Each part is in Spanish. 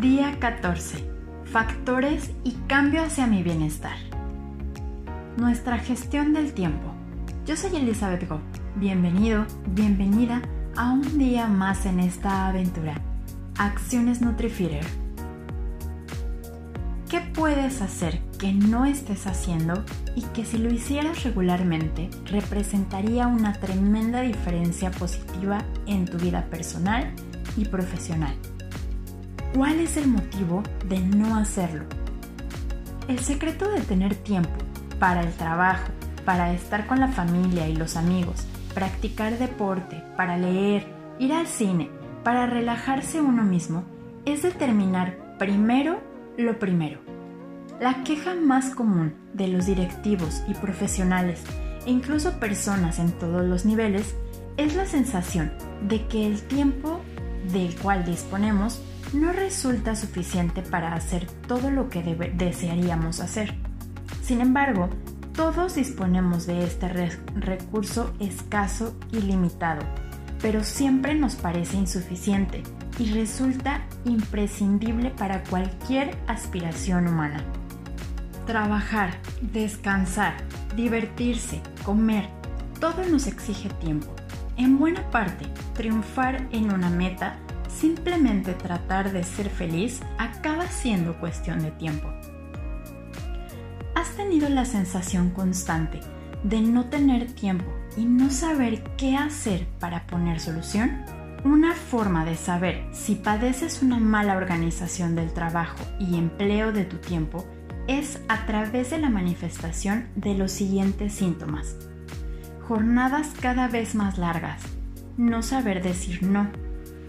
Día 14. Factores y cambio hacia mi bienestar. Nuestra gestión del tiempo. Yo soy Elizabeth Go. Bienvenido, bienvenida a un día más en esta aventura. Acciones NutriFeeder. ¿Qué puedes hacer que no estés haciendo y que si lo hicieras regularmente representaría una tremenda diferencia positiva en tu vida personal y profesional? ¿Cuál es el motivo de no hacerlo? El secreto de tener tiempo para el trabajo, para estar con la familia y los amigos, practicar deporte, para leer, ir al cine, para relajarse uno mismo, es determinar primero lo primero. La queja más común de los directivos y profesionales e incluso personas en todos los niveles es la sensación de que el tiempo del cual disponemos no resulta suficiente para hacer todo lo que desearíamos hacer. Sin embargo, todos disponemos de este recurso escaso y limitado, pero siempre nos parece insuficiente y resulta imprescindible para cualquier aspiración humana. Trabajar, descansar, divertirse, comer, todo nos exige tiempo. En buena parte, triunfar en una meta simplemente tratar de ser feliz acaba siendo cuestión de tiempo. ¿Has tenido la sensación constante de no tener tiempo y no saber qué hacer para poner solución? Una forma de saber si padeces una mala organización del trabajo y empleo de tu tiempo es a través de la manifestación de los siguientes síntomas. Jornadas cada vez más largas, no saber decir no,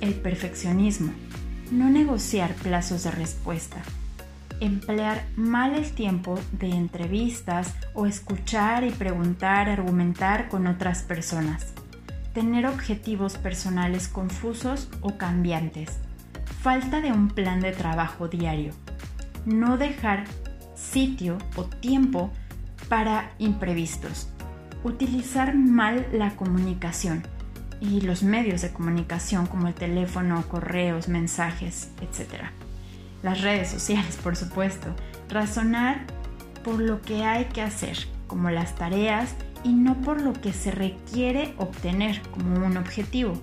el perfeccionismo, no negociar plazos de respuesta, emplear mal el tiempo de entrevistas o escuchar y preguntar, argumentar con otras personas, tener objetivos personales confusos o cambiantes, falta de un plan de trabajo diario, no dejar sitio o tiempo para imprevistos, utilizar mal la comunicación, y los medios de comunicación como el teléfono, correos, mensajes, etc. Las redes sociales, por supuesto. Razonar por lo que hay que hacer, como las tareas, y no por lo que se requiere obtener como un objetivo.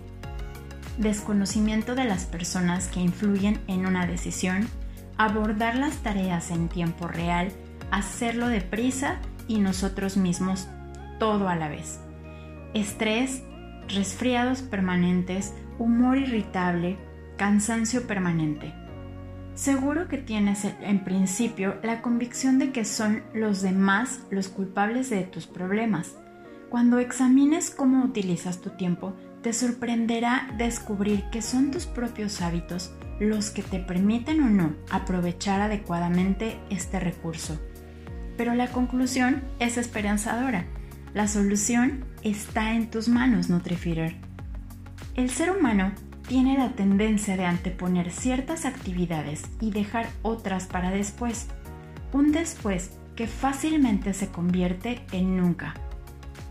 Desconocimiento de las personas que influyen en una decisión, abordar las tareas en tiempo real, hacerlo deprisa y nosotros mismos todo a la vez. Estrés resfriados permanentes, humor irritable, cansancio permanente. Seguro que tienes en principio la convicción de que son los demás los culpables de tus problemas. Cuando examines cómo utilizas tu tiempo, te sorprenderá descubrir que son tus propios hábitos los que te permiten o no aprovechar adecuadamente este recurso. Pero la conclusión es esperanzadora. La solución está en tus manos, Nutrifeeder. El ser humano tiene la tendencia de anteponer ciertas actividades y dejar otras para después. Un después que fácilmente se convierte en nunca.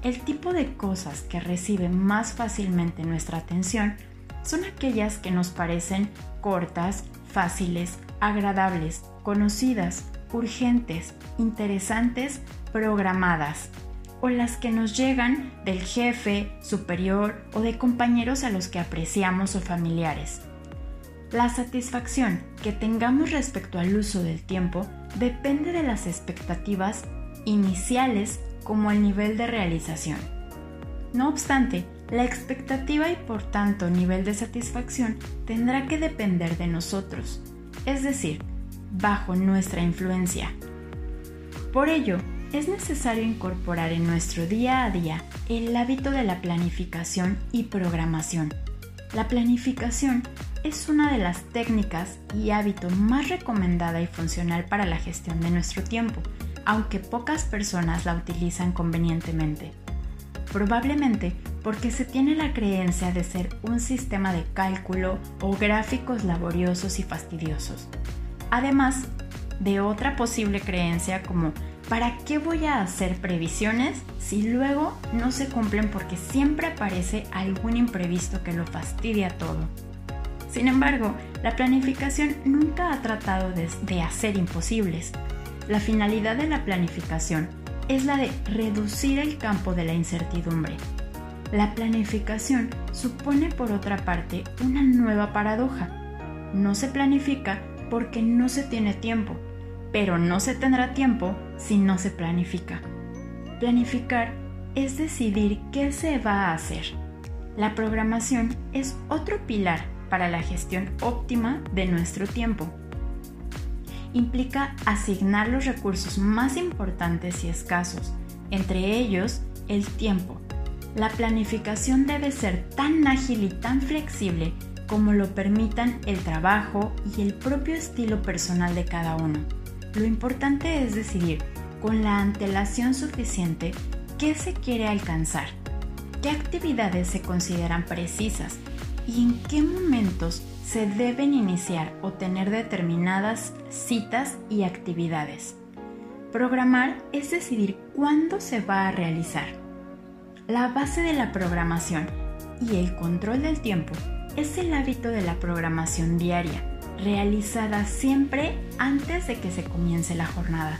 El tipo de cosas que reciben más fácilmente nuestra atención son aquellas que nos parecen cortas, fáciles, agradables, conocidas, urgentes, interesantes, programadas o las que nos llegan del jefe, superior o de compañeros a los que apreciamos o familiares. La satisfacción que tengamos respecto al uso del tiempo depende de las expectativas iniciales como el nivel de realización. No obstante, la expectativa y por tanto nivel de satisfacción tendrá que depender de nosotros, es decir, bajo nuestra influencia. Por ello, es necesario incorporar en nuestro día a día el hábito de la planificación y programación. La planificación es una de las técnicas y hábito más recomendada y funcional para la gestión de nuestro tiempo, aunque pocas personas la utilizan convenientemente. Probablemente porque se tiene la creencia de ser un sistema de cálculo o gráficos laboriosos y fastidiosos. Además de otra posible creencia como ¿Para qué voy a hacer previsiones si luego no se cumplen porque siempre aparece algún imprevisto que lo fastidia todo? Sin embargo, La planificación nunca ha tratado de, de hacer imposibles. La finalidad de la planificación es la de reducir el campo de la incertidumbre. La planificación supone por otra parte una nueva paradoja. No se planifica porque no se tiene tiempo, pero no se tendrá tiempo si no se planifica. Planificar es decidir qué se va a hacer. La programación es otro pilar para la gestión óptima de nuestro tiempo implica asignar los recursos más importantes y escasos, entre ellos el tiempo. La planificación debe ser tan ágil y tan flexible como lo permitan el trabajo y el propio estilo personal de cada uno. Lo importante es decidir con la antelación suficiente qué se quiere alcanzar, qué actividades se consideran precisas y en qué momentos se deben iniciar o tener determinadas citas y actividades. Programar es decidir cuándo se va a realizar. La base de la programación y el control del tiempo es el hábito de la programación diaria, realizada siempre antes de que se comience la jornada.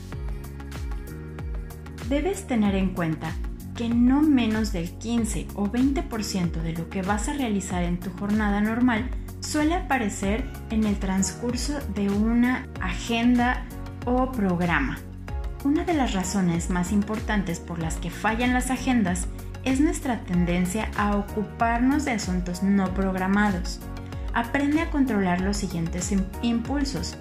Debes tener en cuenta que no menos del 15 o 20% de lo que vas a realizar en tu jornada normal suele aparecer en el transcurso de una agenda o programa. Una de las razones más importantes por las que fallan las agendas es nuestra tendencia a ocuparnos de asuntos no programados. Aprende a controlar los siguientes impulsos.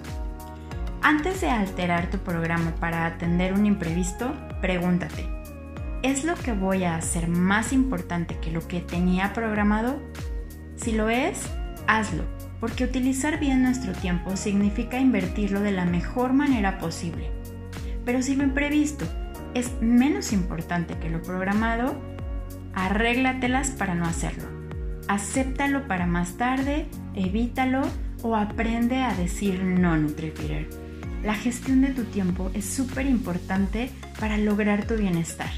Antes de alterar tu programa para atender un imprevisto, pregúntate, ¿es lo que voy a hacer más importante que lo que tenía programado? Si lo es, hazlo, porque utilizar bien nuestro tiempo significa invertirlo de la mejor manera posible. Pero si lo imprevisto es menos importante que lo programado, arréglatelas para no hacerlo. Acéptalo para más tarde, evítalo o aprende a decir no, NutriFeeder. La gestión de tu tiempo es súper importante para lograr tu bienestar.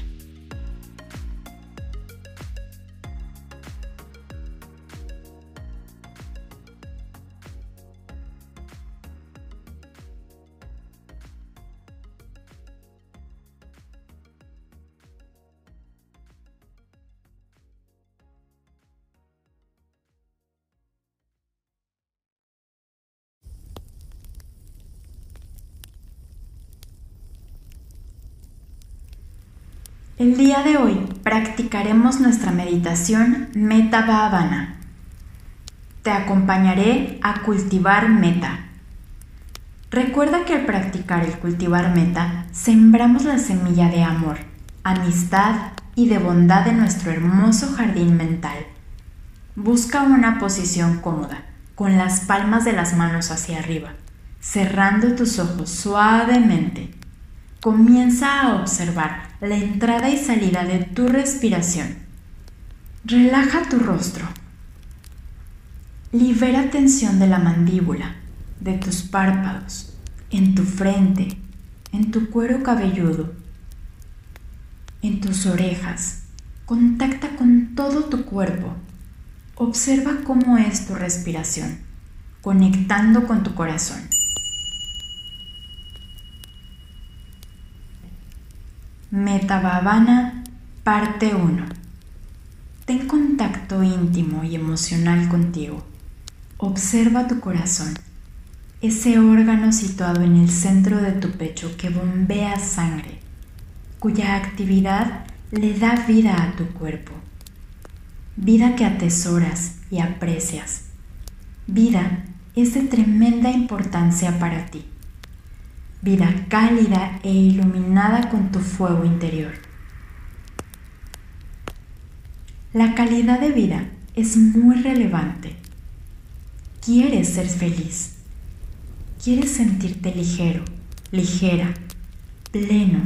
El día de hoy practicaremos nuestra meditación Meta Bhavana. Te acompañaré a cultivar meta. Recuerda que al practicar el cultivar meta, sembramos la semilla de amor, amistad y de bondad en nuestro hermoso jardín mental. Busca una posición cómoda, con las palmas de las manos hacia arriba, cerrando tus ojos suavemente comienza a observar la entrada y salida de tu respiración. Relaja tu rostro. Libera tensión de la mandíbula, de tus párpados, en tu frente, en tu cuero cabelludo, en tus orejas. Contacta con todo tu cuerpo. Observa cómo es tu respiración, conectando con tu corazón. Metabhavana, parte 1. Ten contacto íntimo y emocional contigo. Observa tu corazón, ese órgano situado en el centro de tu pecho que bombea sangre, cuya actividad le da vida a tu cuerpo. Vida que atesoras y aprecias. Vida es de tremenda importancia para ti vida cálida e iluminada con tu fuego interior. La calidad de vida es muy relevante. Quieres ser feliz. Quieres sentirte ligero, ligera, pleno,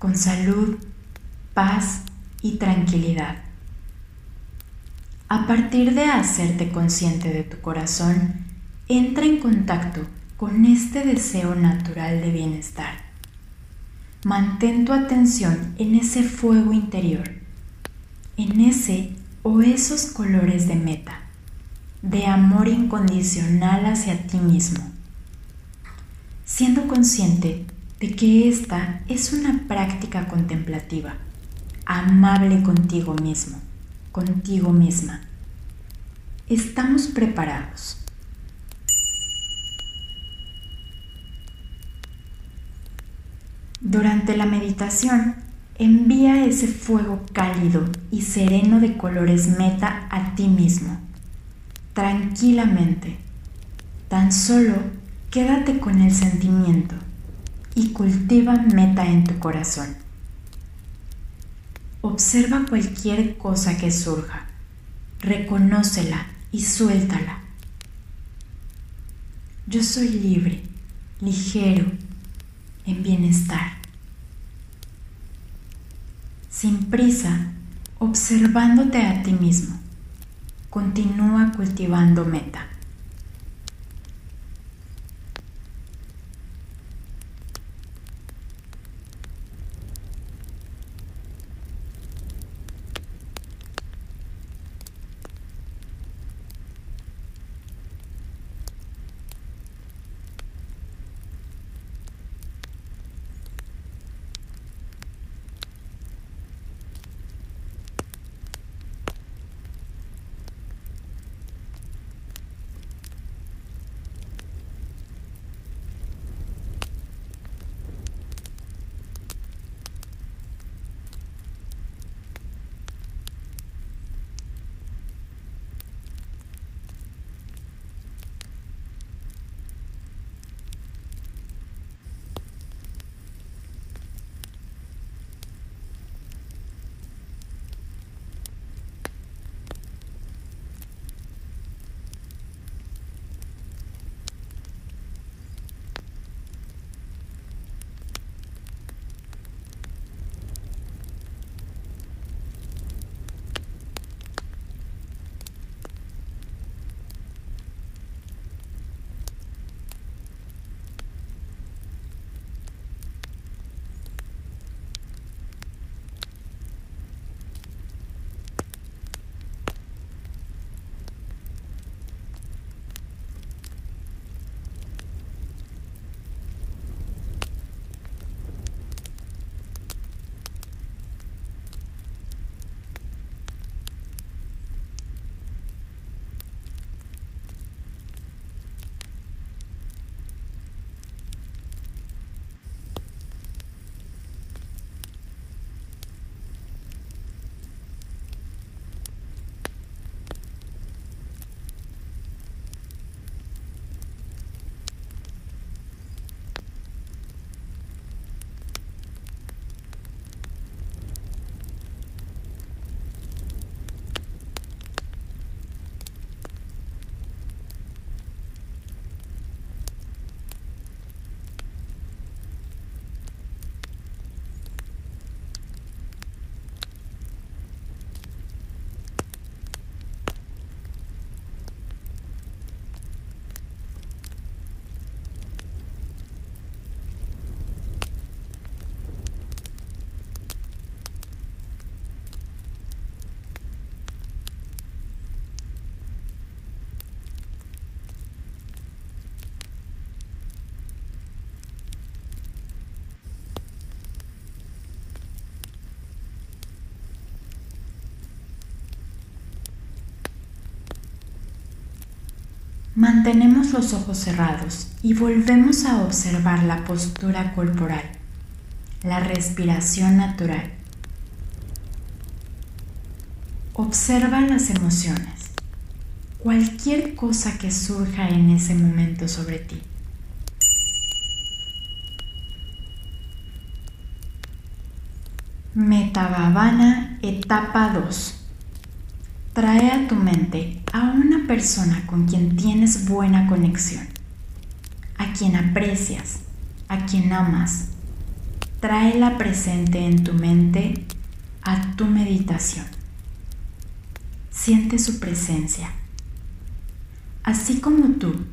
con salud, paz y tranquilidad. A partir de hacerte consciente de tu corazón, entra en contacto con este deseo natural de bienestar. Mantén tu atención en ese fuego interior, en ese o esos colores de meta. de amor incondicional hacia ti mismo, siendo consciente de que esta es una práctica contemplativa, amable contigo mismo, contigo misma. Estamos preparados. Durante la meditación, envía ese fuego cálido y sereno de colores meta a ti mismo, tranquilamente. Tan solo quédate con el sentimiento y cultiva meta en tu corazón. Observa cualquier cosa que surja, reconócela y suéltala. Yo soy libre, ligero, en bienestar. Sin prisa, observándote a ti mismo, continúa cultivando meta. Mantenemos los ojos cerrados y volvemos a observar la postura corporal, la respiración natural. Observa las emociones, cualquier cosa que surja en ese momento sobre ti. Metagavana etapa 2 Trae a tu mente a una persona con quien tienes buena conexión, a quien aprecias, a quien amas. Tráela presente en tu mente a tu meditación. Siente su presencia. Así como tú,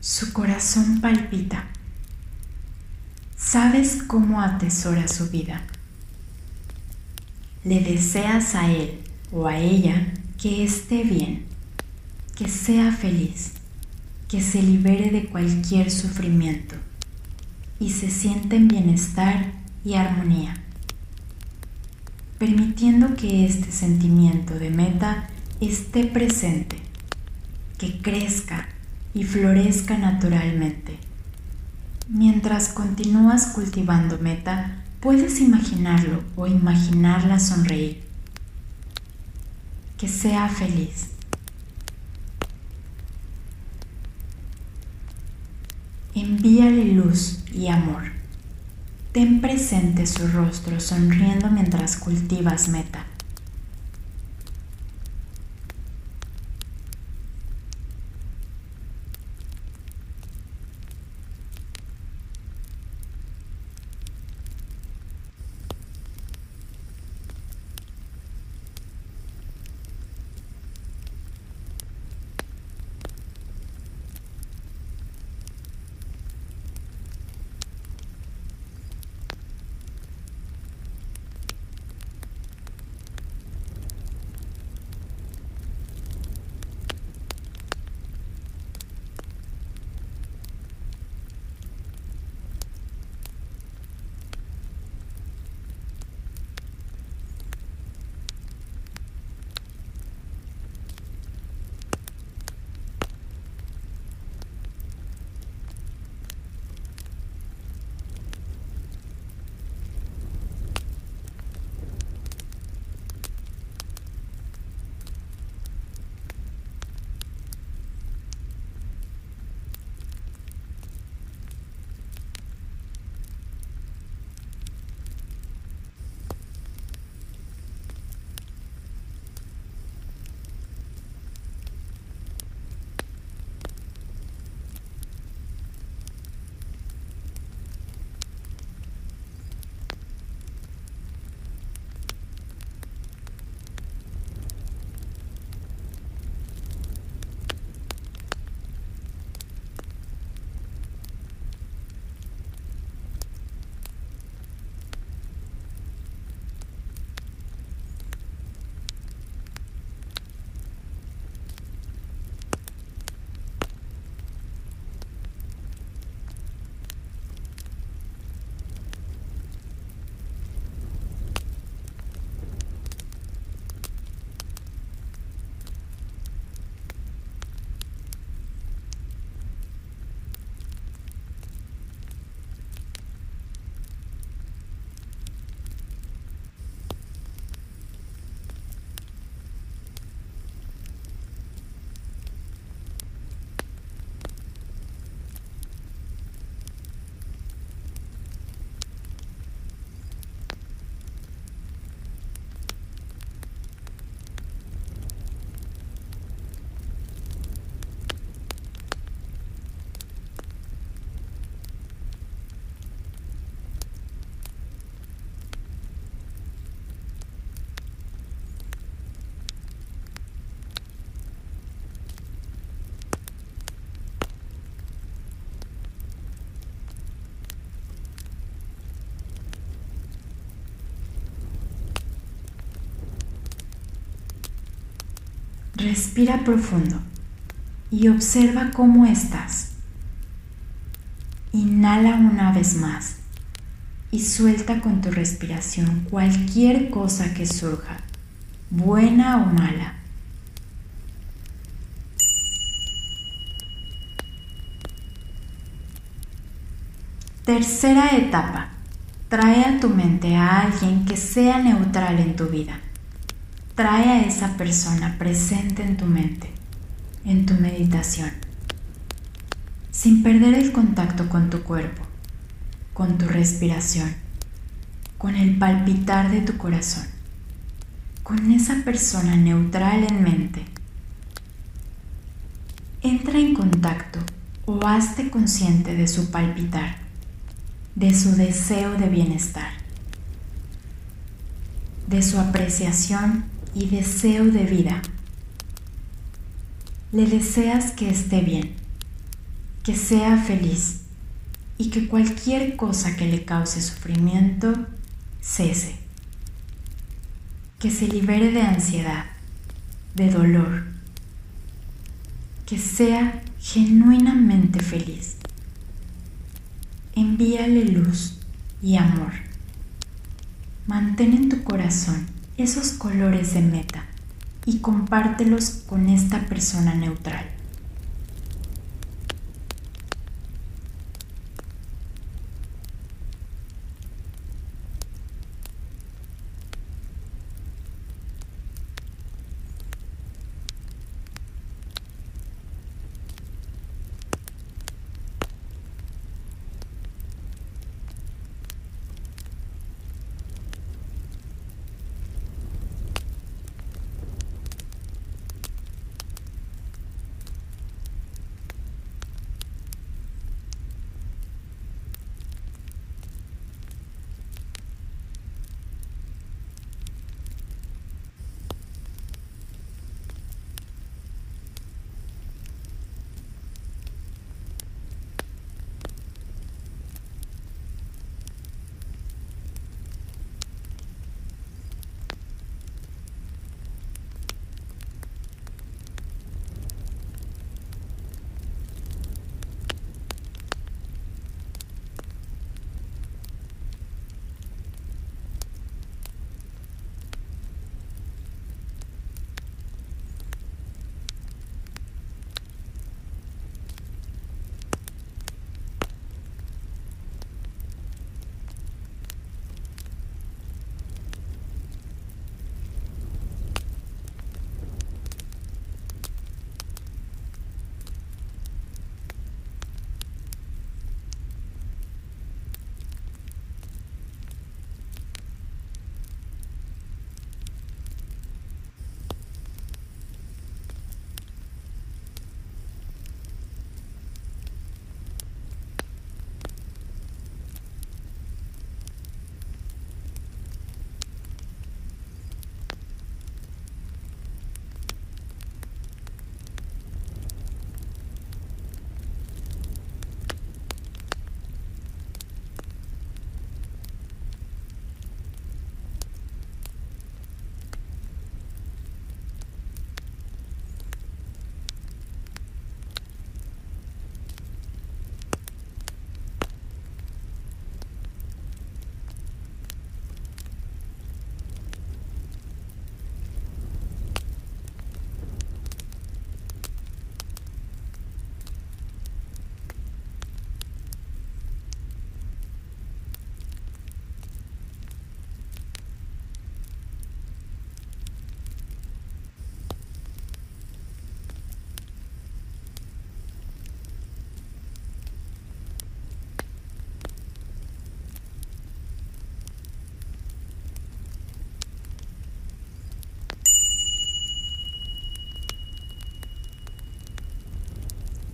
su corazón palpita. Sabes cómo atesora su vida. Le deseas a él o a ella que esté bien, que sea feliz, que se libere de cualquier sufrimiento y se sienta en bienestar y armonía, permitiendo que este sentimiento de meta esté presente, que crezca y florezca naturalmente. Mientras continúas cultivando meta, puedes imaginarlo o imaginarla sonreír. Que sea feliz. Envíale luz y amor. Ten presente su rostro sonriendo mientras cultivas meta. Respira profundo y observa cómo estás. Inhala una vez más y suelta con tu respiración cualquier cosa que surja, buena o mala. Tercera etapa. Trae a tu mente a alguien que sea neutral en tu vida. Trae a esa persona presente en tu mente, en tu meditación, sin perder el contacto con tu cuerpo, con tu respiración, con el palpitar de tu corazón, con esa persona neutral en mente. Entra en contacto o hazte consciente de su palpitar, de su deseo de bienestar, de su apreciación y deseo de vida. Le deseas que esté bien, que sea feliz y que cualquier cosa que le cause sufrimiento cese, que se libere de ansiedad, de dolor, que sea genuinamente feliz. Envíale luz y amor. Mantén en tu corazón esos colores de meta y compártelos con esta persona neutral.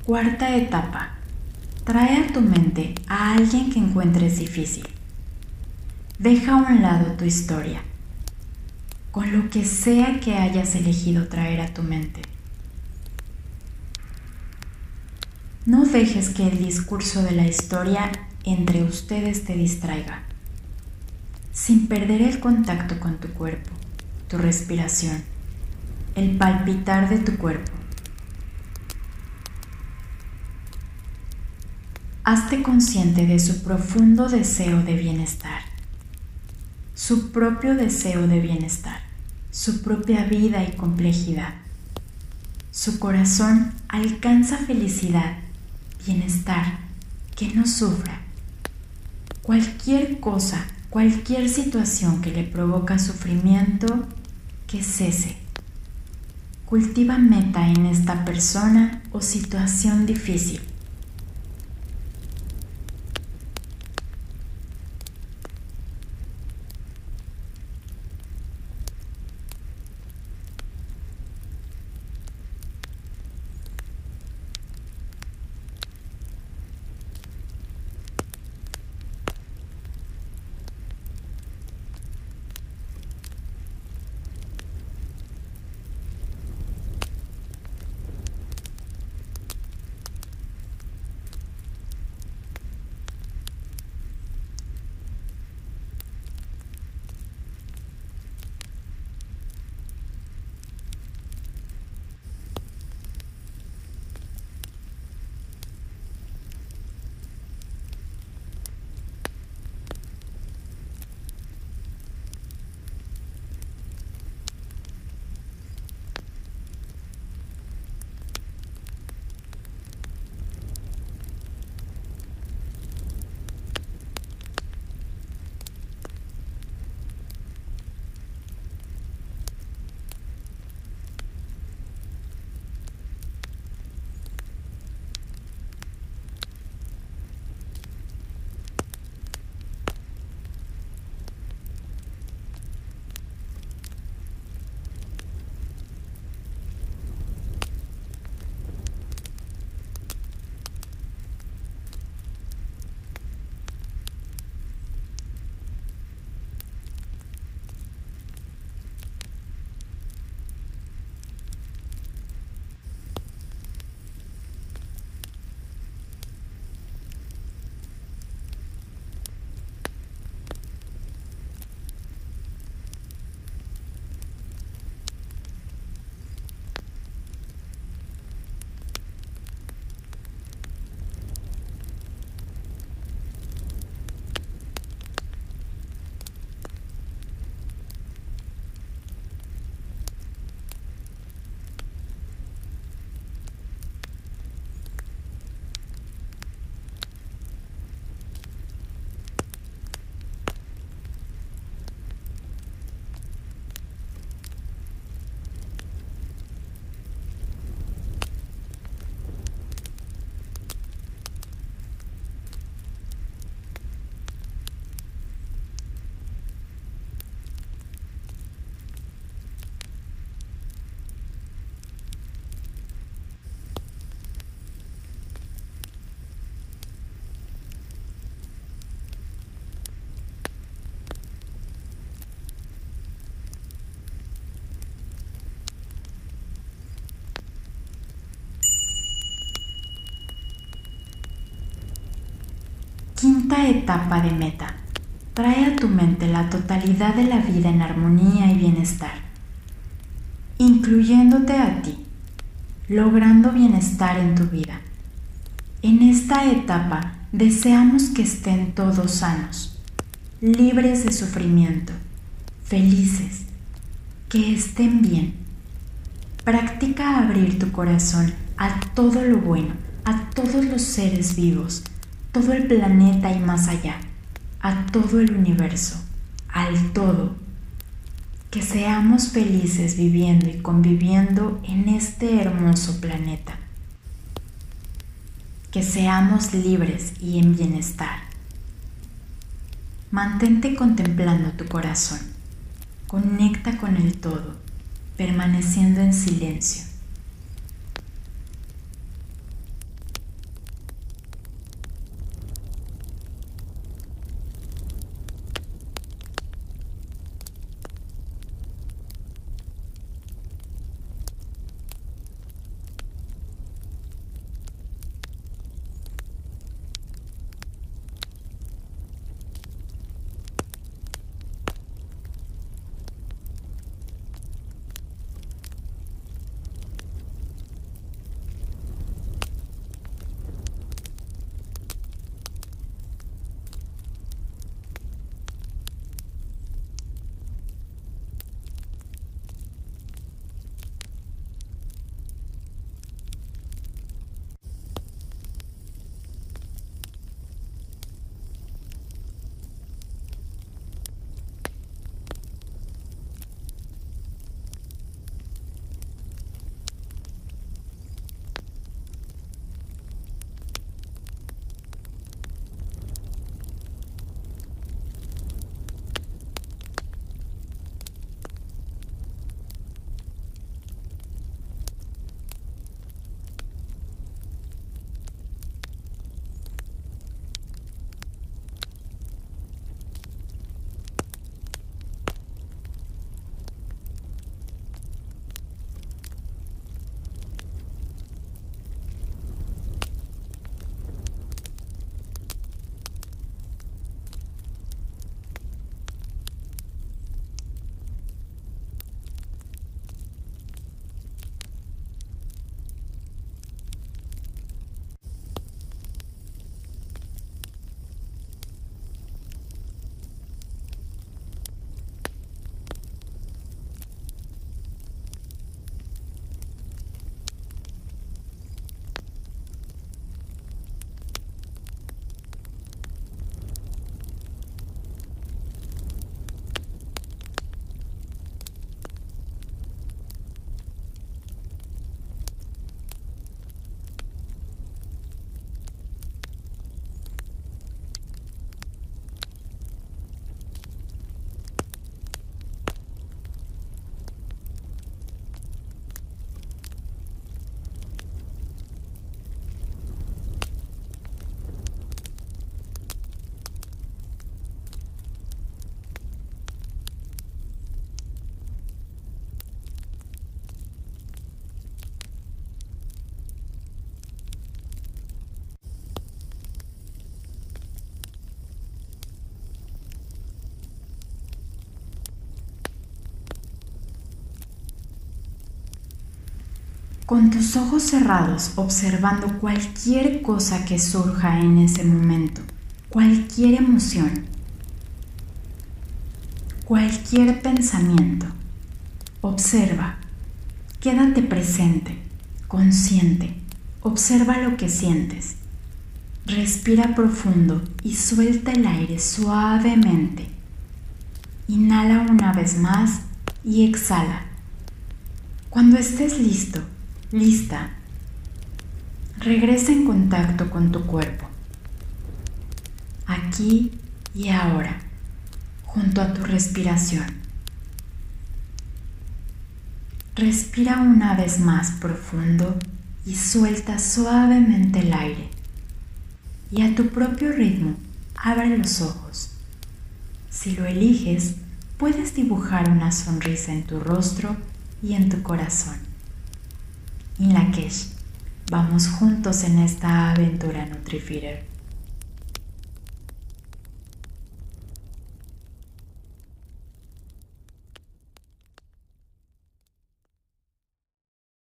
Cuarta etapa. Trae a tu mente a alguien que encuentres difícil. Deja a un lado tu historia, con lo que sea que hayas elegido traer a tu mente. No dejes que el discurso de la historia entre ustedes te distraiga, sin perder el contacto con tu cuerpo, tu respiración, el palpitar de tu cuerpo hazte consciente de su profundo deseo de bienestar, su propio deseo de bienestar, su propia vida y complejidad. Su corazón alcanza felicidad, bienestar, que no sufra. Cualquier cosa, cualquier situación que le provoca sufrimiento, que cese. Cultiva meta en esta persona o situación difícil quinta etapa de meta. Trae a tu mente la totalidad de la vida en armonía y bienestar, incluyéndote a ti, logrando bienestar en tu vida. En esta etapa deseamos que estén todos sanos, libres de sufrimiento, felices, que estén bien. Practica abrir tu corazón a todo lo bueno, a todos los seres vivos, todo el planeta y más allá, a todo el universo, al todo. Que seamos felices viviendo y conviviendo en este hermoso planeta. Que seamos libres y en bienestar. Mantente contemplando tu corazón. Conecta con el todo, permaneciendo en silencio. Con tus ojos cerrados observando cualquier cosa que surja en ese momento, cualquier emoción, cualquier pensamiento. Observa, quédate presente, consciente, observa lo que sientes. Respira profundo y suelta el aire suavemente. Inhala una vez más y exhala. Cuando estés listo, Lista. Regresa en contacto con tu cuerpo. Aquí y ahora, junto a tu respiración. Respira una vez más profundo y suelta suavemente el aire. Y a tu propio ritmo, abre los ojos. Si lo eliges, puedes dibujar una sonrisa en tu rostro y en tu corazón. Lakesh, Vamos juntos en esta aventura NutriFeeder.